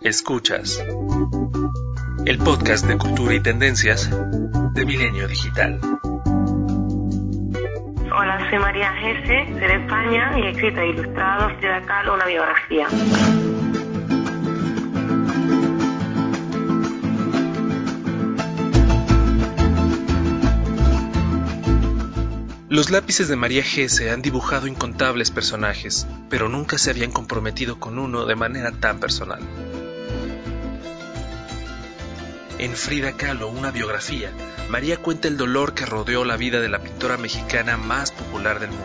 Escuchas el podcast de cultura y tendencias de Milenio Digital. Hola, soy María Gese, de España y he escrito e ilustrado Frida Kahlo una biografía. Los lápices de María Gese han dibujado incontables personajes, pero nunca se habían comprometido con uno de manera tan personal. En Frida Kahlo, una biografía, María cuenta el dolor que rodeó la vida de la pintora mexicana más popular del mundo.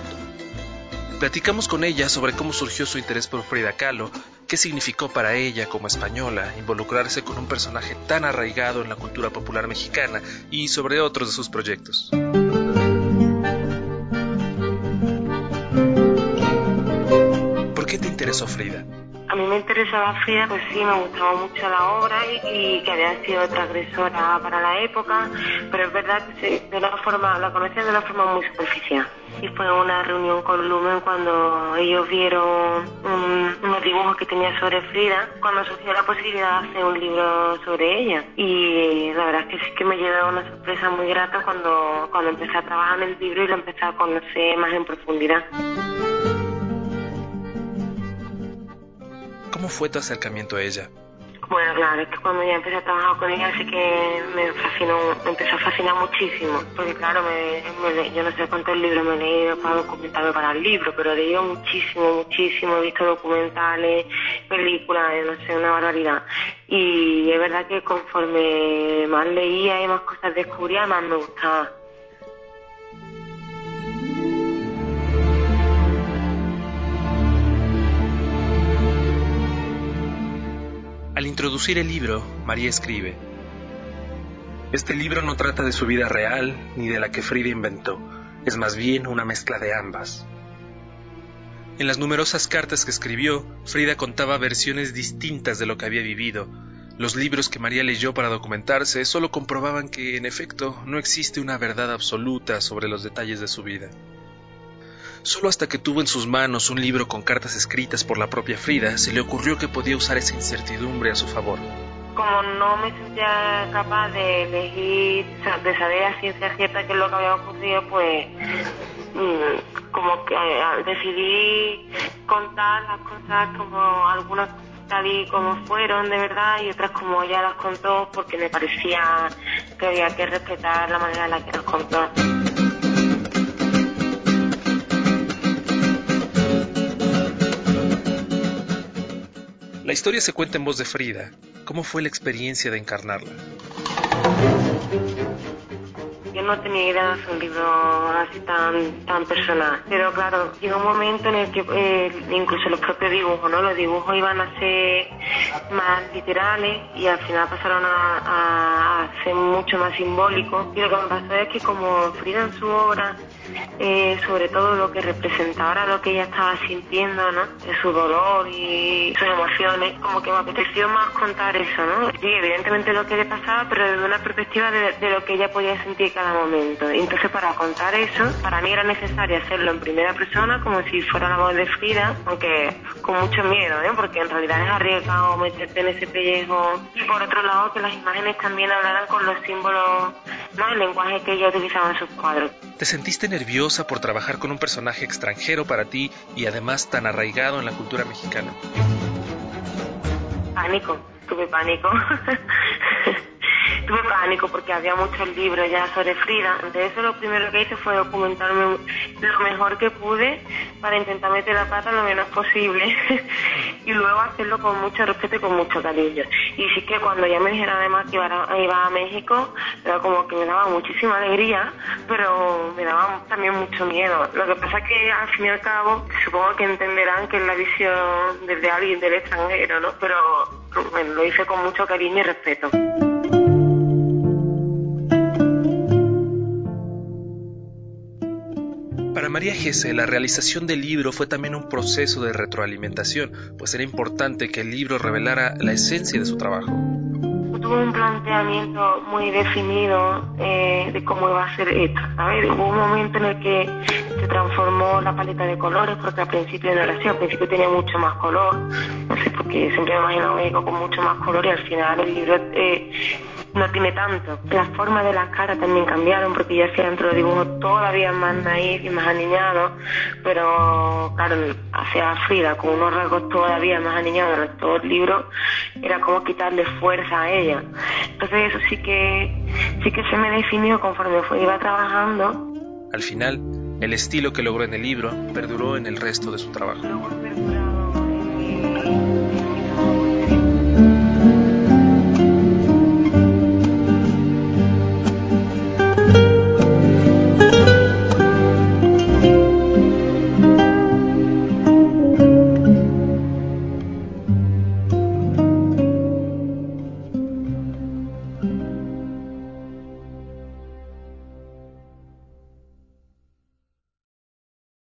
Platicamos con ella sobre cómo surgió su interés por Frida Kahlo, qué significó para ella como española involucrarse con un personaje tan arraigado en la cultura popular mexicana y sobre otros de sus proyectos. Interesó Frida? A mí me interesaba Frida, pues sí, me gustaba mucho la obra y, que había sido transgresora para la época, pero es verdad que de una forma, la conocía de una forma muy superficial. Y fue una reunión con Lumen cuando ellos vieron unos dibujos que tenía sobre Frida, cuando surgió la posibilidad de hacer un libro sobre ella. Y la verdad es que sí que me llevó una sorpresa muy grata cuando, cuando empecé a trabajar en el libro y lo empecé a conocer más en profundidad. ¿Cómo fue tu acercamiento a ella? Bueno, claro, es que cuando ya empecé a trabajar con ella sí que me fascinó, me empezó a fascinar muchísimo, porque claro, me, yo no sé cuántos libros me he leído para documentarme para el libro, pero he leído muchísimo, muchísimo, he visto documentales, películas, no sé, una barbaridad. Y es verdad que conforme más leía y más cosas descubría, más me gustaba. Al introducir el libro, María escribe, Este libro no trata de su vida real ni de la que Frida inventó, es más bien una mezcla de ambas. En las numerosas cartas que escribió, Frida contaba versiones distintas de lo que había vivido. Los libros que María leyó para documentarse solo comprobaban que, en efecto, no existe una verdad absoluta sobre los detalles de su vida. Solo hasta que tuvo en sus manos un libro con cartas escritas por la propia Frida, se le ocurrió que podía usar esa incertidumbre a su favor. Como no me sentía capaz de elegir, de saber a ciencia cierta qué es lo que había ocurrido, pues mm, como que eh, decidí contar las cosas como algunas tal y como fueron de verdad y otras como ella las contó porque me parecía que había que respetar la manera en la que las contó. La historia se cuenta en voz de Frida. ¿Cómo fue la experiencia de encarnarla? Yo no tenía idea de un libro así tan, tan personal, pero claro, llegó un momento en el que eh, incluso los propios dibujos, ¿no? Los dibujos iban a ser más literales y al final pasaron a, a ser mucho más simbólicos. Y lo que me pasó es que como Frida en su obra eh, sobre todo lo que representaba lo que ella estaba sintiendo, ¿no? Su dolor y sus emociones, como que me apeteció más contar eso, ¿no? Sí, evidentemente lo que le pasaba, pero desde una perspectiva de, lo que ella podía sentir cada momento. Entonces, para contar eso, para mí era necesario hacerlo en primera persona, como si fuera la voz de Frida, aunque con mucho miedo, ¿eh? Porque en realidad es arriesgado meterte en ese pellejo. Y por otro lado, que las imágenes también hablaran con los símbolos, ¿no? El lenguaje que ella utilizaba en sus cuadros. ¿Te sentiste nerviosa por trabajar con un personaje extranjero para ti y además tan arraigado en la cultura mexicana? Pánico, tuve pánico. tuve pánico porque había muchos libros ya sobre Frida. De eso lo primero que hice fue documentarme lo mejor que pude para intentar meter la pata lo menos posible y luego hacerlo con mucho respeto y con mucho cariño. Y sí que cuando ya me dijeron además que iba a, iba a México, era como que me daba muchísima alegría, pero me daba también mucho miedo. Lo que pasa es que al fin y al cabo, supongo que entenderán que es la visión desde alguien del extranjero, ¿no? Pero bueno, lo hice con mucho cariño y respeto. María Gese, la realización del libro fue también un proceso de retroalimentación, pues era importante que el libro revelara la esencia de su trabajo. Tuve un planteamiento muy definido eh, de cómo iba a ser esto. Hubo un momento en el que transformó la paleta de colores porque al principio no era así, al principio tenía mucho más color, no sé, porque siempre me imagino un con mucho más color y al final el libro eh, no tiene tanto. Las formas de las caras también cambiaron porque ya hacía dentro de dibujos todavía más naif y más aniñados, pero claro, hacia Frida con unos rasgos todavía más aniñados en todo el libro, era como quitarle fuerza a ella. Entonces eso sí que, sí que se me definió conforme fue, iba trabajando. Al final, el estilo que logró en el libro perduró en el resto de su trabajo.